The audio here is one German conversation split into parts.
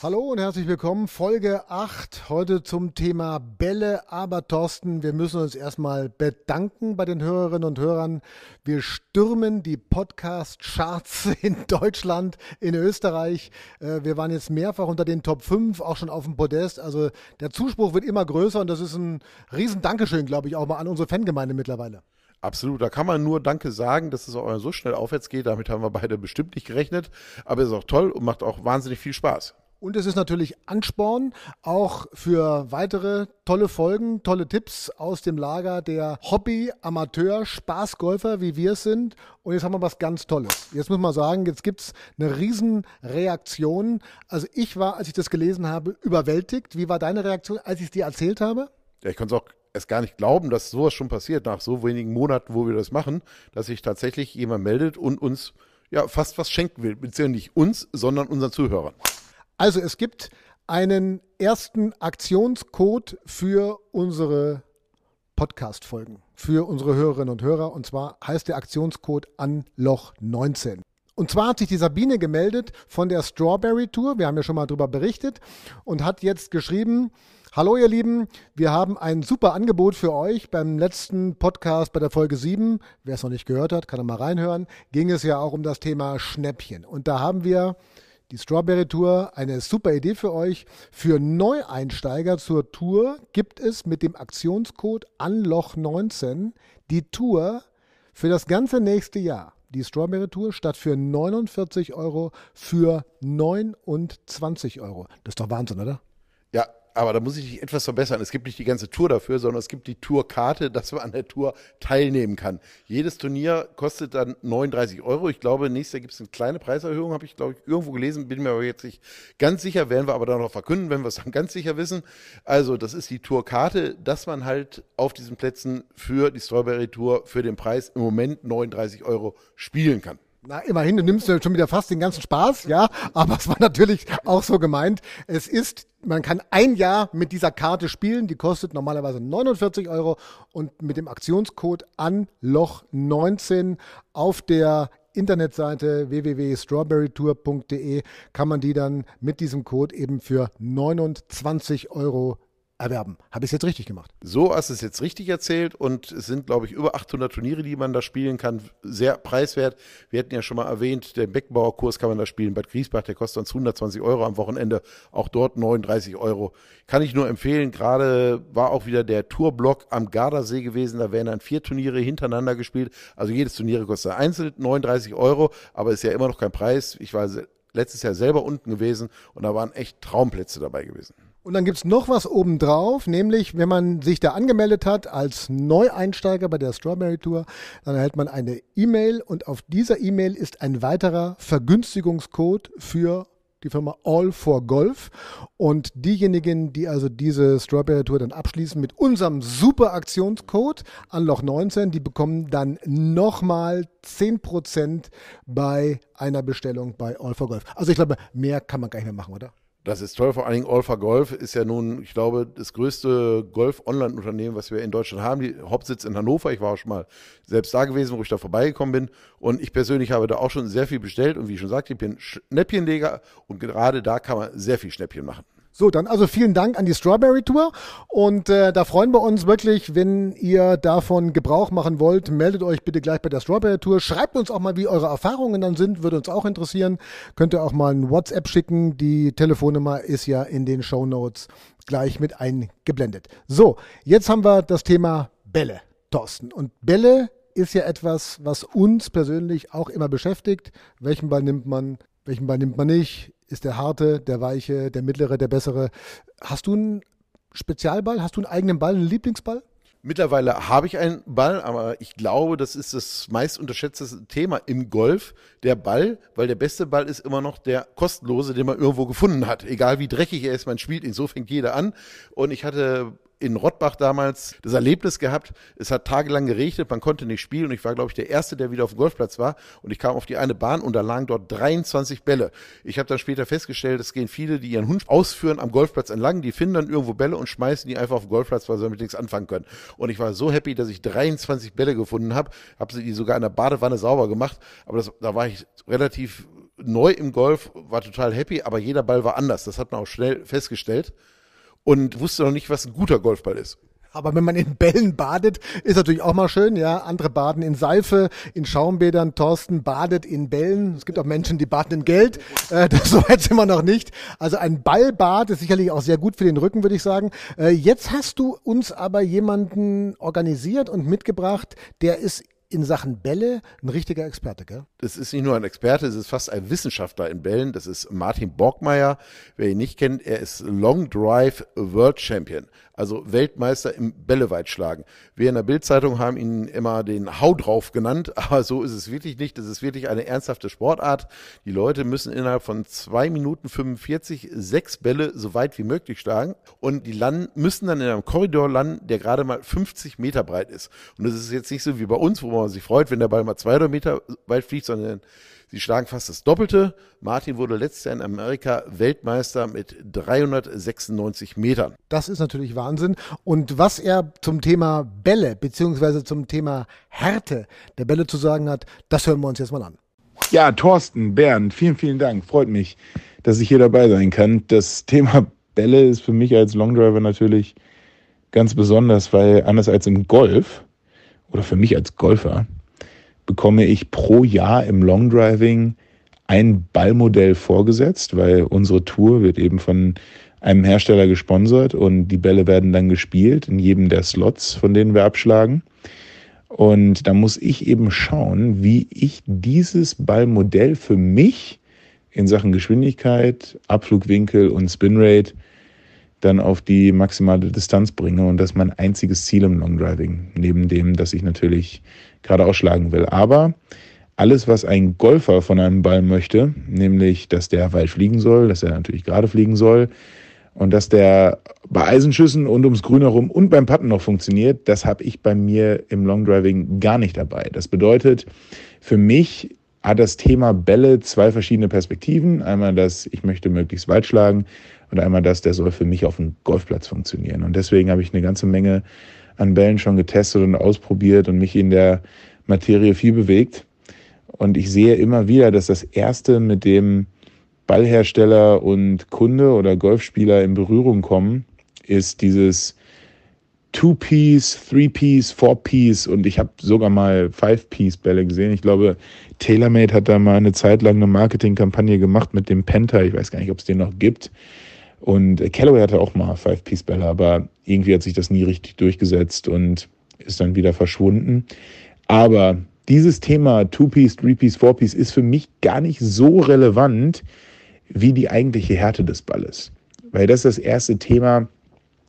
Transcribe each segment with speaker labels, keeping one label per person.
Speaker 1: Hallo und herzlich willkommen. Folge 8. Heute zum Thema Bälle. Aber Thorsten, wir müssen uns erstmal bedanken bei den Hörerinnen und Hörern. Wir stürmen die Podcast-Charts in Deutschland, in Österreich. Äh, wir waren jetzt mehrfach unter den Top 5, auch schon auf dem Podest. Also der Zuspruch wird immer größer und das ist ein riesen Dankeschön, glaube ich, auch mal an unsere Fangemeinde mittlerweile.
Speaker 2: Absolut, da kann man nur Danke sagen, dass es auch so schnell aufwärts geht. Damit haben wir beide bestimmt nicht gerechnet. Aber es ist auch toll und macht auch wahnsinnig viel Spaß.
Speaker 1: Und es ist natürlich Ansporn auch für weitere tolle Folgen, tolle Tipps aus dem Lager der Hobby, Amateur, Spaßgolfer, wie wir es sind. Und jetzt haben wir was ganz Tolles. Jetzt muss man sagen, jetzt gibt es eine Riesenreaktion. Also ich war, als ich das gelesen habe, überwältigt. Wie war deine Reaktion, als ich es dir erzählt habe?
Speaker 2: Ja, ich konnte es auch erst gar nicht glauben, dass sowas schon passiert, nach so wenigen Monaten, wo wir das machen, dass sich tatsächlich jemand meldet und uns ja fast was schenken will. Beziehungsweise nicht uns, sondern unseren Zuhörern.
Speaker 1: Also es gibt einen ersten Aktionscode für unsere Podcast-Folgen, für unsere Hörerinnen und Hörer. Und zwar heißt der Aktionscode Anloch 19. Und zwar hat sich die Sabine gemeldet von der Strawberry Tour. Wir haben ja schon mal darüber berichtet und hat jetzt geschrieben, Hallo ihr Lieben, wir haben ein super Angebot für euch. Beim letzten Podcast bei der Folge 7, wer es noch nicht gehört hat, kann er mal reinhören, ging es ja auch um das Thema Schnäppchen. Und da haben wir die Strawberry Tour, eine super Idee für euch. Für Neueinsteiger zur Tour gibt es mit dem Aktionscode ANLOCH19 die Tour für das ganze nächste Jahr. Die Strawberry Tour statt für 49 Euro für 29 Euro. Das ist doch Wahnsinn, oder?
Speaker 2: Aber da muss ich dich etwas verbessern. Es gibt nicht die ganze Tour dafür, sondern es gibt die Tourkarte, dass man an der Tour teilnehmen kann. Jedes Turnier kostet dann 39 Euro. Ich glaube, nächstes Jahr gibt es eine kleine Preiserhöhung, habe ich, glaube ich, irgendwo gelesen, bin mir aber jetzt nicht ganz sicher, werden wir aber dann noch verkünden, wenn wir es dann ganz sicher wissen. Also, das ist die Tourkarte, dass man halt auf diesen Plätzen für die Strawberry Tour für den Preis im Moment 39 Euro spielen kann.
Speaker 1: Na, immerhin, du nimmst schon wieder fast den ganzen Spaß, ja, aber es war natürlich auch so gemeint. Es ist, man kann ein Jahr mit dieser Karte spielen, die kostet normalerweise 49 Euro. Und mit dem Aktionscode ANLOCH19 auf der Internetseite www.strawberrytour.de kann man die dann mit diesem Code eben für 29 Euro erwerben. Habe ich es jetzt richtig gemacht?
Speaker 2: So hast du es jetzt richtig erzählt und es sind, glaube ich, über 800 Turniere, die man da spielen kann. Sehr preiswert. Wir hatten ja schon mal erwähnt, den Beckenbauerkurs kann man da spielen. Bad Griesbach, der kostet uns 120 Euro am Wochenende. Auch dort 39 Euro. Kann ich nur empfehlen. Gerade war auch wieder der Tourblock am Gardasee gewesen. Da werden dann vier Turniere hintereinander gespielt. Also jedes Turnier kostet einzeln 39 Euro, aber ist ja immer noch kein Preis. Ich war letztes Jahr selber unten gewesen und da waren echt Traumplätze dabei gewesen.
Speaker 1: Und dann gibt es noch was obendrauf, nämlich wenn man sich da angemeldet hat als Neueinsteiger bei der Strawberry Tour, dann erhält man eine E-Mail und auf dieser E-Mail ist ein weiterer Vergünstigungscode für die Firma All for Golf. Und diejenigen, die also diese Strawberry Tour dann abschließen mit unserem super Aktionscode Anloch 19, die bekommen dann nochmal 10% bei einer Bestellung bei All for Golf. Also ich glaube, mehr kann man gar nicht mehr machen, oder?
Speaker 2: Das ist toll, vor allen Dingen Olfa Golf ist ja nun, ich glaube, das größte Golf-Online-Unternehmen, was wir in Deutschland haben. Die Hauptsitz in Hannover. Ich war auch schon mal selbst da gewesen, wo ich da vorbeigekommen bin. Und ich persönlich habe da auch schon sehr viel bestellt. Und wie ich schon sagte, ich bin Schnäppchenleger und gerade da kann man sehr viel Schnäppchen machen.
Speaker 1: So, dann also vielen Dank an die Strawberry Tour und äh, da freuen wir uns wirklich, wenn ihr davon Gebrauch machen wollt, meldet euch bitte gleich bei der Strawberry Tour. Schreibt uns auch mal, wie eure Erfahrungen dann sind, würde uns auch interessieren. Könnt ihr auch mal ein WhatsApp schicken. Die Telefonnummer ist ja in den Show Notes gleich mit eingeblendet. So, jetzt haben wir das Thema Bälle, Thorsten. Und Bälle ist ja etwas, was uns persönlich auch immer beschäftigt. Welchen Ball nimmt man? Welchen Ball nimmt man nicht? Ist der harte, der weiche, der mittlere, der bessere? Hast du einen Spezialball? Hast du einen eigenen Ball, einen Lieblingsball?
Speaker 2: Mittlerweile habe ich einen Ball, aber ich glaube, das ist das meist unterschätzte Thema im Golf, der Ball, weil der beste Ball ist immer noch der kostenlose, den man irgendwo gefunden hat. Egal wie dreckig er ist, man spielt ihn, so fängt jeder an. Und ich hatte in Rottbach damals das Erlebnis gehabt, es hat tagelang geregnet, man konnte nicht spielen und ich war, glaube ich, der Erste, der wieder auf dem Golfplatz war. Und ich kam auf die eine Bahn und da lagen dort 23 Bälle. Ich habe dann später festgestellt, es gehen viele, die ihren Hund ausführen am Golfplatz entlang, die finden dann irgendwo Bälle und schmeißen die einfach auf den Golfplatz, weil sie damit nichts anfangen können. Und ich war so happy, dass ich 23 Bälle gefunden habe, habe sie die sogar in der Badewanne sauber gemacht, aber das, da war ich relativ neu im Golf, war total happy, aber jeder Ball war anders. Das hat man auch schnell festgestellt und wusste noch nicht, was ein guter Golfball ist.
Speaker 1: Aber wenn man in Bällen badet, ist natürlich auch mal schön, ja. Andere baden in Seife, in Schaumbädern. Thorsten badet in Bällen. Es gibt auch Menschen, die baden in Geld. Äh, das, so sind wir noch nicht. Also ein Ballbad ist sicherlich auch sehr gut für den Rücken, würde ich sagen. Äh, jetzt hast du uns aber jemanden organisiert und mitgebracht, der ist in Sachen Bälle ein richtiger Experte, gell?
Speaker 2: Das ist nicht nur ein Experte, es ist fast ein Wissenschaftler in Bällen. Das ist Martin Borgmeier. Wer ihn nicht kennt, er ist Long Drive World Champion also Weltmeister im Bälleweitschlagen. Wir in der Bildzeitung haben ihn immer den Hau drauf genannt, aber so ist es wirklich nicht. Das ist wirklich eine ernsthafte Sportart. Die Leute müssen innerhalb von zwei Minuten 45 sechs Bälle so weit wie möglich schlagen und die landen, müssen dann in einem Korridor landen, der gerade mal 50 Meter breit ist. Und das ist jetzt nicht so wie bei uns, wo man sich freut, wenn der Ball mal 200 Meter weit fliegt, sondern Sie schlagen fast das Doppelte. Martin wurde letztes Jahr in Amerika Weltmeister mit 396 Metern.
Speaker 1: Das ist natürlich Wahnsinn. Und was er zum Thema Bälle beziehungsweise zum Thema Härte der Bälle zu sagen hat, das hören wir uns jetzt mal an.
Speaker 3: Ja, Thorsten, Bernd, vielen, vielen Dank. Freut mich, dass ich hier dabei sein kann. Das Thema Bälle ist für mich als Longdriver natürlich ganz besonders, weil anders als im Golf oder für mich als Golfer bekomme ich pro Jahr im Long Driving ein Ballmodell vorgesetzt, weil unsere Tour wird eben von einem Hersteller gesponsert und die Bälle werden dann gespielt in jedem der Slots, von denen wir abschlagen. Und da muss ich eben schauen, wie ich dieses Ballmodell für mich in Sachen Geschwindigkeit, Abflugwinkel und Spinrate dann auf die maximale Distanz bringe. Und das ist mein einziges Ziel im Long Driving, neben dem, dass ich natürlich gerade ausschlagen will. Aber alles, was ein Golfer von einem Ball möchte, nämlich, dass der weit fliegen soll, dass er natürlich gerade fliegen soll und dass der bei Eisenschüssen und ums Grün herum und beim Putten noch funktioniert, das habe ich bei mir im Long Driving gar nicht dabei. Das bedeutet, für mich hat das Thema Bälle zwei verschiedene Perspektiven. Einmal das, ich möchte möglichst weit schlagen und einmal das, der soll für mich auf dem Golfplatz funktionieren. Und deswegen habe ich eine ganze Menge an Bällen schon getestet und ausprobiert und mich in der Materie viel bewegt. Und ich sehe immer wieder, dass das Erste, mit dem Ballhersteller und Kunde oder Golfspieler in Berührung kommen, ist dieses Two-Piece, Three-Piece, Four-Piece und ich habe sogar mal Five-Piece-Bälle gesehen. Ich glaube, TaylorMade hat da mal eine Zeit lang eine Marketingkampagne gemacht mit dem Penta. Ich weiß gar nicht, ob es den noch gibt. Und Callaway hatte auch mal Five-Piece-Bälle, aber irgendwie hat sich das nie richtig durchgesetzt und ist dann wieder verschwunden. Aber dieses Thema Two-Piece, Three-Piece, Four-Piece ist für mich gar nicht so relevant wie die eigentliche Härte des Balles. Weil das ist das erste Thema,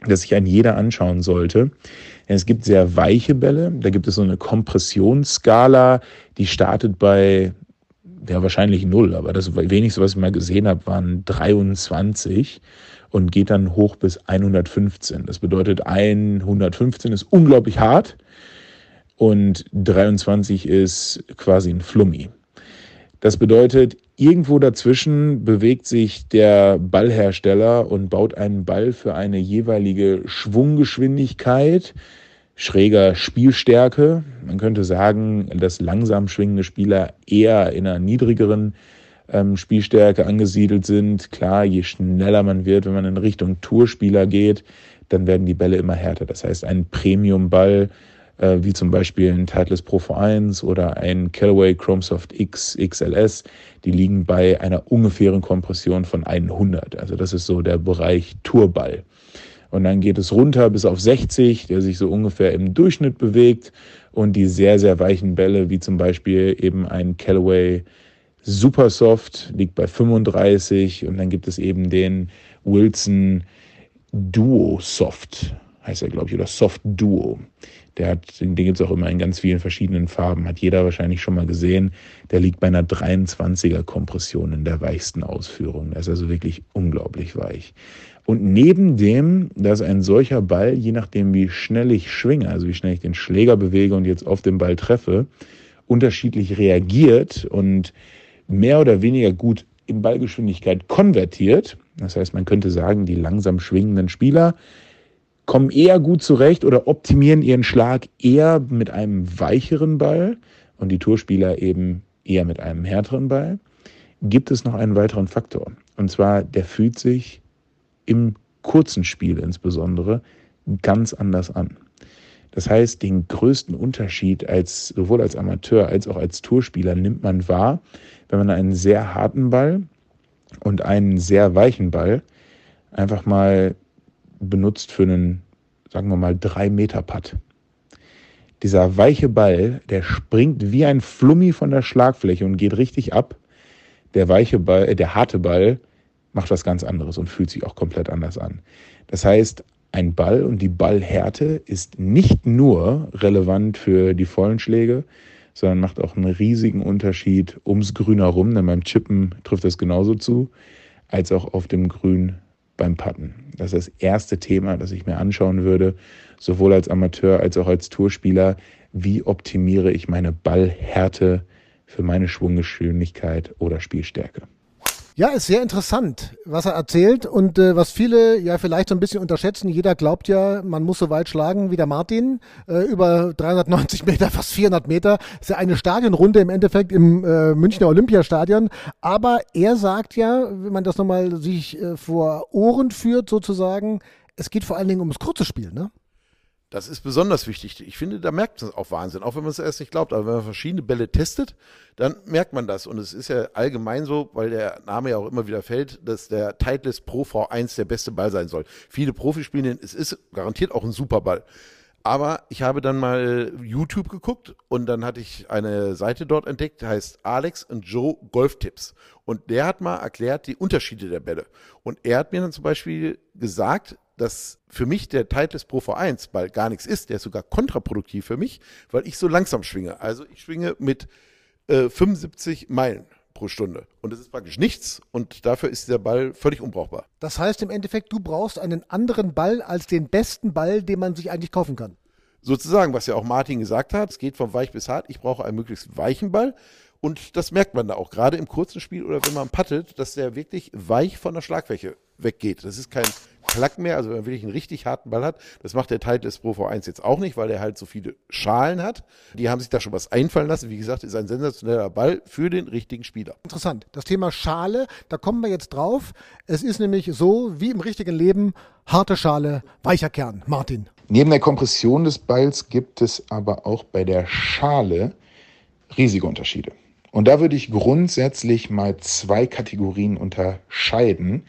Speaker 3: das sich ein jeder anschauen sollte. Es gibt sehr weiche Bälle, da gibt es so eine Kompressionsskala, die startet bei ja, wahrscheinlich null, aber das wenigste, was ich mal gesehen habe, waren 23 und geht dann hoch bis 115. Das bedeutet, 115 ist unglaublich hart und 23 ist quasi ein Flummi. Das bedeutet, irgendwo dazwischen bewegt sich der Ballhersteller und baut einen Ball für eine jeweilige Schwunggeschwindigkeit, schräger Spielstärke. Man könnte sagen, dass langsam schwingende Spieler eher in einer niedrigeren ähm, Spielstärke angesiedelt sind. Klar, je schneller man wird, wenn man in Richtung Tourspieler geht, dann werden die Bälle immer härter. Das heißt, ein Premium-Ball, äh, wie zum Beispiel ein Titleist Pro V1 oder ein Callaway Chromesoft X XLS, die liegen bei einer ungefähren Kompression von 100. Also das ist so der Bereich Tourball. Und dann geht es runter bis auf 60, der sich so ungefähr im Durchschnitt bewegt. Und die sehr, sehr weichen Bälle, wie zum Beispiel eben ein Callaway Supersoft, liegt bei 35. Und dann gibt es eben den Wilson Duo Soft, heißt er, glaube ich, oder Soft Duo. Der hat, den gibt es auch immer in ganz vielen verschiedenen Farben. Hat jeder wahrscheinlich schon mal gesehen. Der liegt bei einer 23er Kompression in der weichsten Ausführung. Der ist also wirklich unglaublich weich. Und neben dem, dass ein solcher Ball, je nachdem wie schnell ich schwinge, also wie schnell ich den Schläger bewege und jetzt auf den Ball treffe, unterschiedlich reagiert und mehr oder weniger gut in Ballgeschwindigkeit konvertiert. Das heißt, man könnte sagen, die langsam schwingenden Spieler kommen eher gut zurecht oder optimieren ihren Schlag eher mit einem weicheren Ball und die Tourspieler eben eher mit einem härteren Ball. Gibt es noch einen weiteren Faktor? Und zwar, der fühlt sich im kurzen Spiel insbesondere ganz anders an. Das heißt, den größten Unterschied als sowohl als Amateur als auch als Tourspieler nimmt man wahr, wenn man einen sehr harten Ball und einen sehr weichen Ball einfach mal benutzt für einen, sagen wir mal, drei Meter Putt. Dieser weiche Ball, der springt wie ein Flummi von der Schlagfläche und geht richtig ab. Der weiche Ball, äh, der harte Ball macht was ganz anderes und fühlt sich auch komplett anders an. Das heißt, ein Ball und die Ballhärte ist nicht nur relevant für die vollen Schläge, sondern macht auch einen riesigen Unterschied ums Grün herum, denn beim Chippen trifft das genauso zu, als auch auf dem Grün beim Putten. Das ist das erste Thema, das ich mir anschauen würde, sowohl als Amateur als auch als Tourspieler. Wie optimiere ich meine Ballhärte für meine Schwunggeschwindigkeit oder Spielstärke?
Speaker 1: Ja, ist sehr interessant, was er erzählt und äh, was viele ja vielleicht so ein bisschen unterschätzen. Jeder glaubt ja, man muss so weit schlagen wie der Martin, äh, über 390 Meter, fast 400 Meter. Ist ja eine Stadionrunde im Endeffekt im äh, Münchner Olympiastadion. Aber er sagt ja, wenn man das nochmal sich äh, vor Ohren führt sozusagen, es geht vor allen Dingen ums kurze Spiel, ne?
Speaker 2: Das ist besonders wichtig. Ich finde, da merkt man es auch Wahnsinn, auch wenn man es erst nicht glaubt. Aber wenn man verschiedene Bälle testet, dann merkt man das. Und es ist ja allgemein so, weil der Name ja auch immer wieder fällt, dass der Titleist Pro V1 der beste Ball sein soll. Viele Profis spielen den, es ist garantiert auch ein super Ball. Aber ich habe dann mal YouTube geguckt und dann hatte ich eine Seite dort entdeckt, heißt Alex und Joe Golftipps. Und der hat mal erklärt die Unterschiede der Bälle. Und er hat mir dann zum Beispiel gesagt, dass für mich der Titleist Pro V1 Ball gar nichts ist. Der ist sogar kontraproduktiv für mich, weil ich so langsam schwinge. Also ich schwinge mit äh, 75 Meilen pro Stunde. Und das ist praktisch nichts und dafür ist der Ball völlig unbrauchbar.
Speaker 1: Das heißt im Endeffekt, du brauchst einen anderen Ball als den besten Ball, den man sich eigentlich kaufen kann.
Speaker 2: Sozusagen, was ja auch Martin gesagt hat, es geht von weich bis hart. Ich brauche einen möglichst weichen Ball. Und das merkt man da auch, gerade im kurzen Spiel oder wenn man paddelt, dass der wirklich weich von der Schlagfläche weggeht. Das ist kein Klack mehr, also wenn man wirklich einen richtig harten Ball hat. Das macht der Titleist Pro V1 jetzt auch nicht, weil der halt so viele Schalen hat. Die haben sich da schon was einfallen lassen. Wie gesagt, ist ein sensationeller Ball für den richtigen Spieler.
Speaker 1: Interessant. Das Thema Schale, da kommen wir jetzt drauf. Es ist nämlich so, wie im richtigen Leben, harte Schale, weicher Kern. Martin.
Speaker 3: Neben der Kompression des Balls gibt es aber auch bei der Schale riesige Unterschiede. Und da würde ich grundsätzlich mal zwei Kategorien unterscheiden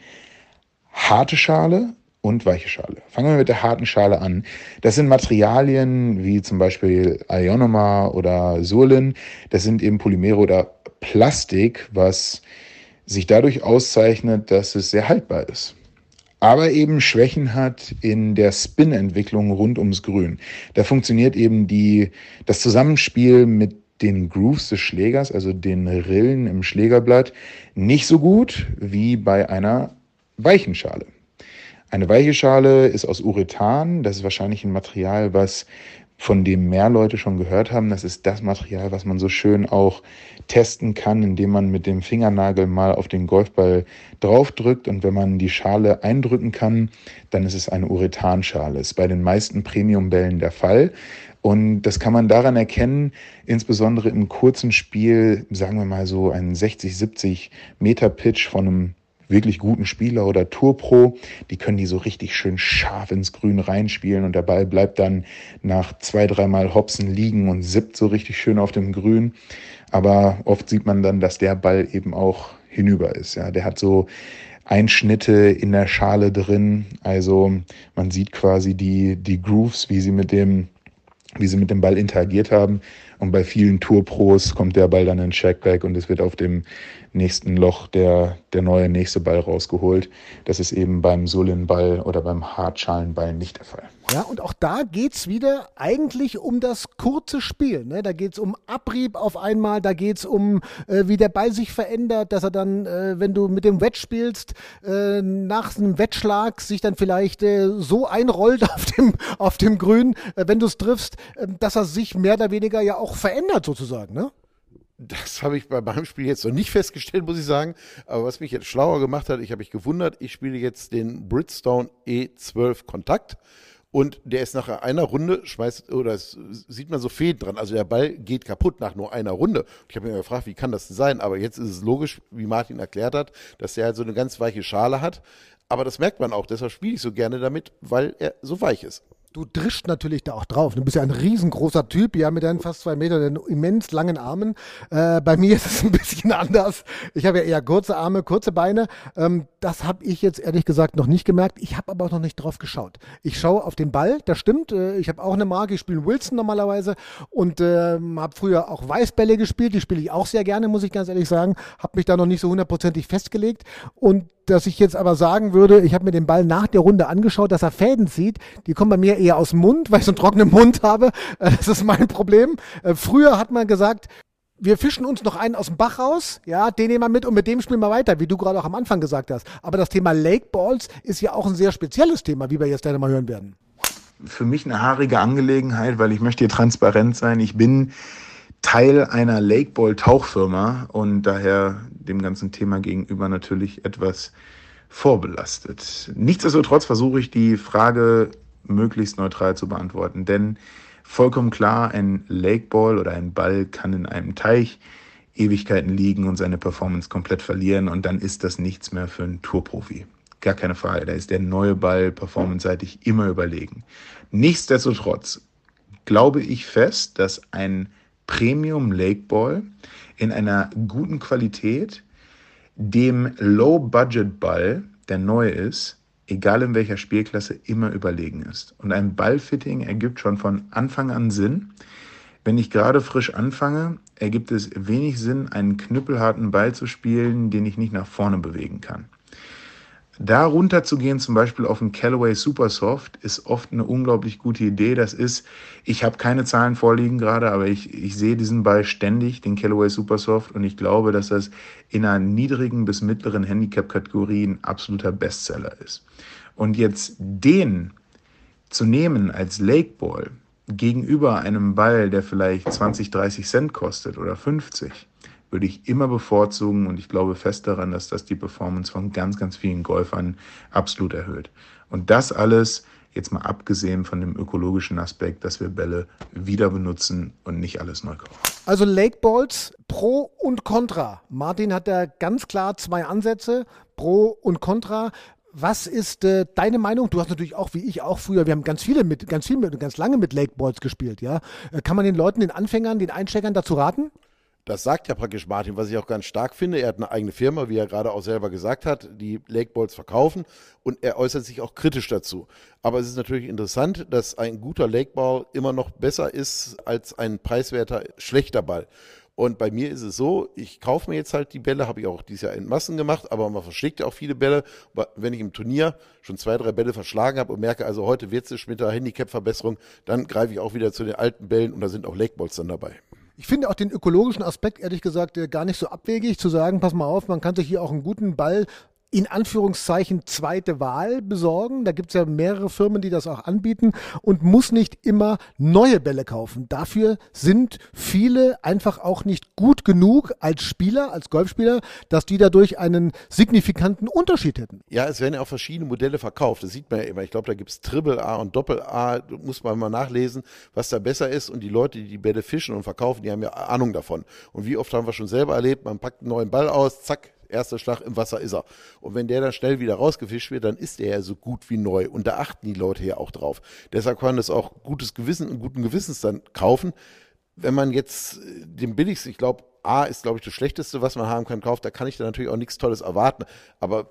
Speaker 3: harte Schale und weiche Schale. Fangen wir mit der harten Schale an. Das sind Materialien wie zum Beispiel Ionoma oder Surlin. Das sind eben Polymere oder Plastik, was sich dadurch auszeichnet, dass es sehr haltbar ist. Aber eben Schwächen hat in der Spin-Entwicklung rund ums Grün. Da funktioniert eben die, das Zusammenspiel mit den Grooves des Schlägers, also den Rillen im Schlägerblatt, nicht so gut wie bei einer weichen Schale. Eine weiche Schale ist aus Urethan. Das ist wahrscheinlich ein Material, was von dem mehr Leute schon gehört haben. Das ist das Material, was man so schön auch testen kann, indem man mit dem Fingernagel mal auf den Golfball draufdrückt und wenn man die Schale eindrücken kann, dann ist es eine Urethanschale. Ist bei den meisten Premiumbällen der Fall. Und das kann man daran erkennen, insbesondere im kurzen Spiel, sagen wir mal so einen 60, 70 Meter Pitch von einem wirklich guten Spieler oder Tourpro, die können die so richtig schön scharf ins Grün reinspielen und der Ball bleibt dann nach zwei, dreimal Hopsen liegen und sippt so richtig schön auf dem Grün. Aber oft sieht man dann, dass der Ball eben auch hinüber ist. Ja, der hat so Einschnitte in der Schale drin. Also man sieht quasi die, die Grooves, wie sie mit dem, wie sie mit dem Ball interagiert haben. Und bei vielen Tourpros kommt der Ball dann in Checkback und es wird auf dem nächsten Loch der, der neue nächste Ball rausgeholt. Das ist eben beim Sullen-Ball oder beim Hartschalenball nicht der Fall.
Speaker 1: Ja, und auch da geht es wieder eigentlich um das kurze Spiel. Ne? Da es um Abrieb auf einmal, da geht es um, äh, wie der Ball sich verändert, dass er dann, äh, wenn du mit dem Wedge spielst, äh, nach einem Wedge-Schlag sich dann vielleicht äh, so einrollt auf dem, auf dem Grün, äh, wenn du es triffst, äh, dass er sich mehr oder weniger ja auch verändert sozusagen. Ne?
Speaker 2: Das habe ich bei meinem Spiel jetzt noch nicht festgestellt, muss ich sagen. Aber was mich jetzt schlauer gemacht hat, ich habe mich gewundert, ich spiele jetzt den Bridgestone E12 Kontakt und der ist nach einer Runde, schmeißt, oder es sieht man so Fäden dran. Also der Ball geht kaputt nach nur einer Runde. Ich habe mir gefragt, wie kann das denn sein? Aber jetzt ist es logisch, wie Martin erklärt hat, dass der halt so eine ganz weiche Schale hat. Aber das merkt man auch, deshalb spiele ich so gerne damit, weil er so weich ist.
Speaker 1: Du drischst natürlich da auch drauf. Du bist ja ein riesengroßer Typ, ja, mit deinen fast zwei Metern, den immens langen Armen. Äh, bei mir ist es ein bisschen anders. Ich habe ja eher kurze Arme, kurze Beine. Ähm, das habe ich jetzt ehrlich gesagt noch nicht gemerkt. Ich habe aber auch noch nicht drauf geschaut. Ich schaue auf den Ball, das stimmt. Äh, ich habe auch eine Marke, ich spiele Wilson normalerweise und äh, habe früher auch Weißbälle gespielt. Die spiele ich auch sehr gerne, muss ich ganz ehrlich sagen. Habe mich da noch nicht so hundertprozentig festgelegt. Und dass ich jetzt aber sagen würde, ich habe mir den Ball nach der Runde angeschaut, dass er Fäden zieht. Die kommen bei mir eher aus dem Mund, weil ich so einen trockenen Mund habe. Äh, das ist mein Problem. Äh, früher hat man gesagt, wir fischen uns noch einen aus dem Bach raus, ja, den nehmen wir mit und mit dem spielen wir weiter, wie du gerade auch am Anfang gesagt hast. Aber das Thema Lake Balls ist ja auch ein sehr spezielles Thema, wie wir jetzt gleich mal hören werden.
Speaker 3: Für mich eine haarige Angelegenheit, weil ich möchte hier transparent sein. Ich bin Teil einer Lakeball Tauchfirma und daher dem ganzen Thema gegenüber natürlich etwas vorbelastet. Nichtsdestotrotz versuche ich die Frage möglichst neutral zu beantworten, denn vollkommen klar, ein Lakeball oder ein Ball kann in einem Teich Ewigkeiten liegen und seine Performance komplett verlieren und dann ist das nichts mehr für einen Tourprofi. Gar keine Frage, da ist der neue Ball performanceseitig immer überlegen. Nichtsdestotrotz glaube ich fest, dass ein Premium Lakeball in einer guten Qualität dem Low-Budget-Ball, der neu ist, egal in welcher Spielklasse, immer überlegen ist. Und ein Ballfitting ergibt schon von Anfang an Sinn. Wenn ich gerade frisch anfange, ergibt es wenig Sinn, einen knüppelharten Ball zu spielen, den ich nicht nach vorne bewegen kann. Da runterzugehen, zum Beispiel auf einen Callaway Supersoft, ist oft eine unglaublich gute Idee. Das ist, ich habe keine Zahlen vorliegen gerade, aber ich, ich sehe diesen Ball ständig, den Callaway Supersoft, und ich glaube, dass das in einer niedrigen bis mittleren Handicap-Kategorie ein absoluter Bestseller ist. Und jetzt den zu nehmen als Lake Ball gegenüber einem Ball, der vielleicht 20, 30 Cent kostet oder 50, würde ich immer bevorzugen und ich glaube fest daran, dass das die Performance von ganz, ganz vielen Golfern absolut erhöht. Und das alles jetzt mal abgesehen von dem ökologischen Aspekt, dass wir Bälle wieder benutzen und nicht alles neu kaufen.
Speaker 1: Also Lake Balls Pro und Contra. Martin hat da ganz klar zwei Ansätze, Pro und Contra. Was ist äh, deine Meinung? Du hast natürlich auch, wie ich auch früher, wir haben ganz viele mit, ganz viel mit, ganz lange mit Lake Balls gespielt, ja. Äh, kann man den Leuten, den Anfängern, den Einsteigern dazu raten?
Speaker 2: Das sagt ja praktisch Martin, was ich auch ganz stark finde. Er hat eine eigene Firma, wie er gerade auch selber gesagt hat, die Lakeballs verkaufen und er äußert sich auch kritisch dazu. Aber es ist natürlich interessant, dass ein guter Lakeball immer noch besser ist als ein preiswerter schlechter Ball. Und bei mir ist es so, ich kaufe mir jetzt halt die Bälle, habe ich auch dieses Jahr in Massen gemacht, aber man verschlägt ja auch viele Bälle. Wenn ich im Turnier schon zwei, drei Bälle verschlagen habe und merke, also heute wird es mit der Handicap-Verbesserung, dann greife ich auch wieder zu den alten Bällen und da sind auch Lakeballs dann dabei.
Speaker 1: Ich finde auch den ökologischen Aspekt, ehrlich gesagt, gar nicht so abwegig zu sagen, pass mal auf, man kann sich hier auch einen guten Ball in Anführungszeichen zweite Wahl besorgen. Da gibt es ja mehrere Firmen, die das auch anbieten und muss nicht immer neue Bälle kaufen. Dafür sind viele einfach auch nicht gut genug als Spieler, als Golfspieler, dass die dadurch einen signifikanten Unterschied hätten.
Speaker 2: Ja, es werden ja auch verschiedene Modelle verkauft. Das sieht man ja immer. Ich glaube, da gibt es Triple A und Doppel A. Muss man mal nachlesen, was da besser ist. Und die Leute, die die Bälle fischen und verkaufen, die haben ja Ahnung davon. Und wie oft haben wir schon selber erlebt, man packt einen neuen Ball aus, zack, erster Schlag im Wasser ist er. Und wenn der dann schnell wieder rausgefischt wird, dann ist der ja so gut wie neu. Und da achten die Leute ja auch drauf. Deshalb kann man das auch gutes Gewissen und guten Gewissens dann kaufen. Wenn man jetzt äh, den billigsten, ich glaube, A ist, glaube ich, das Schlechteste, was man haben kann, kauft, da kann ich dann natürlich auch nichts Tolles erwarten. Aber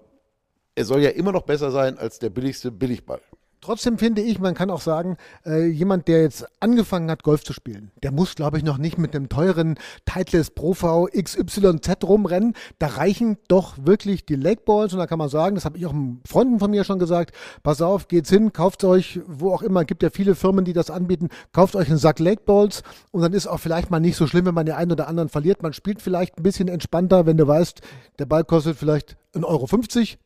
Speaker 2: er soll ja immer noch besser sein als der billigste Billigball.
Speaker 1: Trotzdem finde ich, man kann auch sagen, äh, jemand, der jetzt angefangen hat, Golf zu spielen, der muss, glaube ich, noch nicht mit einem teuren Titleist Pro V XYZ rumrennen. Da reichen doch wirklich die Lakeballs und da kann man sagen, das habe ich auch Freunden von mir schon gesagt, pass auf, geht's hin, kauft euch, wo auch immer, gibt ja viele Firmen, die das anbieten, kauft euch einen Sack Lakeballs und dann ist auch vielleicht mal nicht so schlimm, wenn man den einen oder anderen verliert. Man spielt vielleicht ein bisschen entspannter, wenn du weißt, der Ball kostet vielleicht 1,50 Euro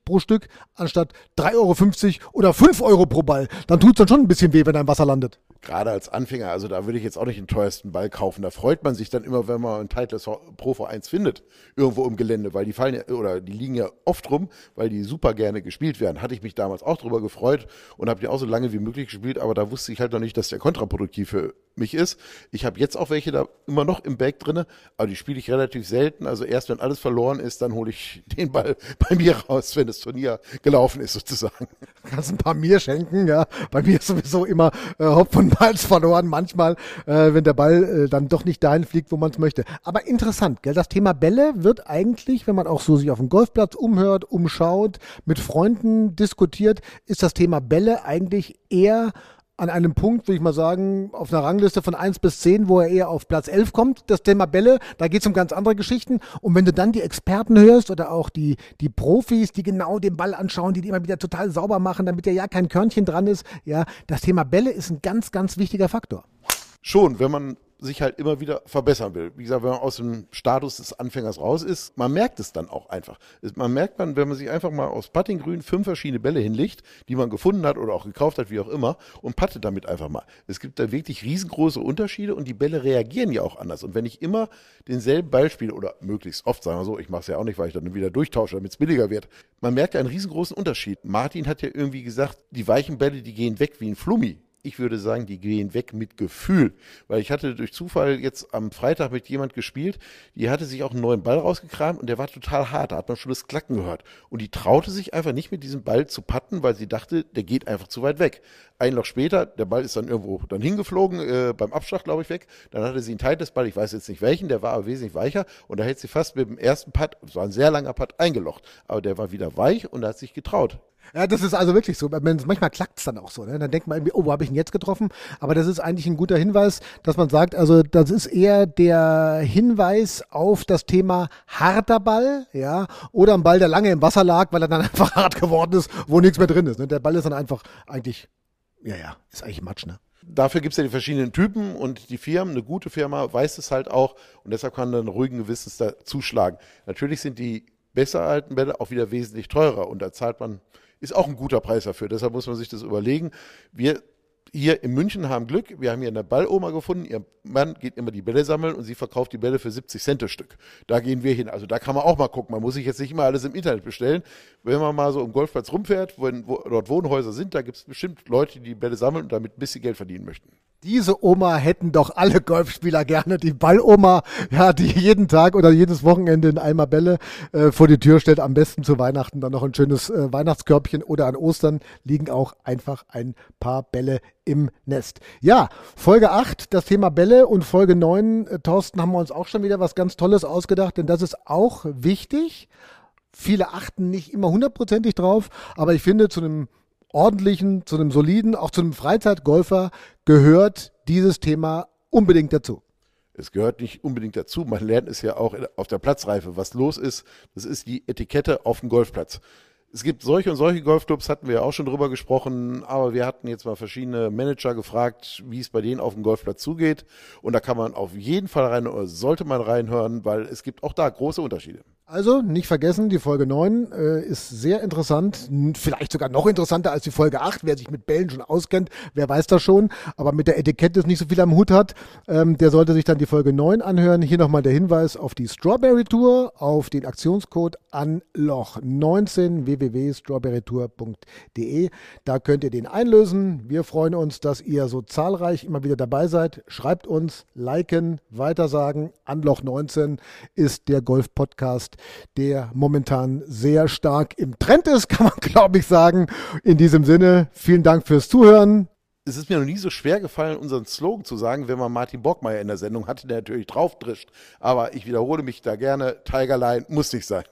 Speaker 1: pro Stück anstatt 3,50 Euro oder 5 Euro pro Ball. Dann tut es dann schon ein bisschen weh, wenn er im Wasser landet.
Speaker 2: Gerade als Anfänger, also da würde ich jetzt auch nicht den teuersten Ball kaufen. Da freut man sich dann immer, wenn man einen Titleist Pro V1 findet, irgendwo im Gelände, weil die fallen ja, oder die liegen ja oft rum, weil die super gerne gespielt werden. Hatte ich mich damals auch drüber gefreut und habe die auch so lange wie möglich gespielt, aber da wusste ich halt noch nicht, dass der kontraproduktiv für mich ist. Ich habe jetzt auch welche da immer noch im Bag drinne, aber die spiele ich relativ selten. Also erst wenn alles verloren ist, dann hole ich den Ball bei mir raus, wenn das Turnier gelaufen ist sozusagen.
Speaker 1: Kannst ein paar mir schenken, ja. Bei mir ist sowieso immer äh, Hopf Malz verloren, manchmal, äh, wenn der Ball äh, dann doch nicht dahin fliegt, wo man es möchte. Aber interessant, gell? Das Thema Bälle wird eigentlich, wenn man auch so sich auf dem Golfplatz umhört, umschaut, mit Freunden diskutiert, ist das Thema Bälle eigentlich eher an einem Punkt, würde ich mal sagen, auf einer Rangliste von 1 bis 10, wo er eher auf Platz 11 kommt. Das Thema Bälle, da geht es um ganz andere Geschichten. Und wenn du dann die Experten hörst oder auch die, die Profis, die genau den Ball anschauen, die, die immer wieder total sauber machen, damit ja ja kein Körnchen dran ist, ja, das Thema Bälle ist ein ganz, ganz wichtiger Faktor.
Speaker 2: Schon, wenn man sich halt immer wieder verbessern will. Wie gesagt, wenn man aus dem Status des Anfängers raus ist, man merkt es dann auch einfach. Man merkt man, wenn man sich einfach mal aus Puttinggrün fünf verschiedene Bälle hinlegt, die man gefunden hat oder auch gekauft hat, wie auch immer, und pattet damit einfach mal. Es gibt da wirklich riesengroße Unterschiede und die Bälle reagieren ja auch anders. Und wenn ich immer denselben Ball spiele, oder möglichst oft, sagen wir so, ich mache es ja auch nicht, weil ich dann wieder durchtausche, damit es billiger wird, man merkt einen riesengroßen Unterschied. Martin hat ja irgendwie gesagt, die weichen Bälle, die gehen weg wie ein Flummi ich würde sagen, die gehen weg mit Gefühl. Weil ich hatte durch Zufall jetzt am Freitag mit jemand gespielt, die hatte sich auch einen neuen Ball rausgekramt und der war total hart. Da hat man schon das Klacken gehört. Und die traute sich einfach nicht mit diesem Ball zu patten, weil sie dachte, der geht einfach zu weit weg. Ein Loch später, der Ball ist dann irgendwo dann hingeflogen, äh, beim Abschlag, glaube ich, weg. Dann hatte sie einen Teil des Ball, ich weiß jetzt nicht welchen, der war aber wesentlich weicher und da hätte sie fast mit dem ersten Putt, es war ein sehr langer Putt, eingelocht. Aber der war wieder weich und da hat sich getraut.
Speaker 1: Ja, das ist also wirklich so. Manchmal klackt es dann auch so. Ne? Dann denkt man irgendwie, oh, wo habe ich ihn jetzt getroffen? Aber das ist eigentlich ein guter Hinweis, dass man sagt, also das ist eher der Hinweis auf das Thema harter Ball, ja, oder ein Ball, der lange im Wasser lag, weil er dann einfach hart geworden ist, wo nichts mehr drin ist. Ne? Der Ball ist dann einfach eigentlich, ja, ja, ist eigentlich Matsch, ne?
Speaker 2: Dafür gibt es ja die verschiedenen Typen und die Firmen, eine gute Firma weiß es halt auch und deshalb kann dann ruhigen Gewissens da zuschlagen. Natürlich sind die besser alten Bälle auch wieder wesentlich teurer und da zahlt man ist auch ein guter Preis dafür. Deshalb muss man sich das überlegen. Wir hier in München haben Glück. Wir haben hier eine Balloma gefunden. Ihr Mann geht immer die Bälle sammeln und sie verkauft die Bälle für 70 Cent das Stück. Da gehen wir hin. Also da kann man auch mal gucken. Man muss sich jetzt nicht immer alles im Internet bestellen. Wenn man mal so im Golfplatz rumfährt, wo, wo dort Wohnhäuser sind, da gibt es bestimmt Leute, die die Bälle sammeln und damit ein bisschen Geld verdienen möchten
Speaker 1: diese Oma hätten doch alle Golfspieler gerne. Die Balloma, ja, die jeden Tag oder jedes Wochenende in Eimer Bälle äh, vor die Tür stellt. Am besten zu Weihnachten dann noch ein schönes äh, Weihnachtskörbchen oder an Ostern liegen auch einfach ein paar Bälle im Nest. Ja, Folge 8, das Thema Bälle und Folge 9, äh, Thorsten, haben wir uns auch schon wieder was ganz Tolles ausgedacht, denn das ist auch wichtig. Viele achten nicht immer hundertprozentig drauf, aber ich finde, zu einem ordentlichen, zu einem soliden, auch zu einem Freizeitgolfer gehört dieses Thema unbedingt dazu.
Speaker 2: Es gehört nicht unbedingt dazu. Man lernt es ja auch auf der Platzreife. Was los ist, das ist die Etikette auf dem Golfplatz. Es gibt solche und solche Golfclubs, hatten wir ja auch schon drüber gesprochen, aber wir hatten jetzt mal verschiedene Manager gefragt, wie es bei denen auf dem Golfplatz zugeht. Und da kann man auf jeden Fall rein oder sollte man reinhören, weil es gibt auch da große Unterschiede.
Speaker 1: Also nicht vergessen, die Folge 9 äh, ist sehr interessant, vielleicht sogar noch interessanter als die Folge 8. Wer sich mit Bällen schon auskennt, wer weiß das schon, aber mit der Etikette nicht so viel am Hut hat, ähm, der sollte sich dann die Folge 9 anhören. Hier nochmal der Hinweis auf die Strawberry Tour, auf den Aktionscode Anloch 19 www.strawberrytour.de. Da könnt ihr den einlösen. Wir freuen uns, dass ihr so zahlreich immer wieder dabei seid. Schreibt uns, liken, weitersagen. Anloch 19 ist der Golf-Podcast der momentan sehr stark im Trend ist, kann man glaube ich sagen. In diesem Sinne, vielen Dank fürs Zuhören.
Speaker 2: Es ist mir noch nie so schwer gefallen, unseren Slogan zu sagen, wenn man Martin Bockmeier in der Sendung hatte, der natürlich draufdrischt. Aber ich wiederhole mich da gerne, Tigerline muss nicht sein.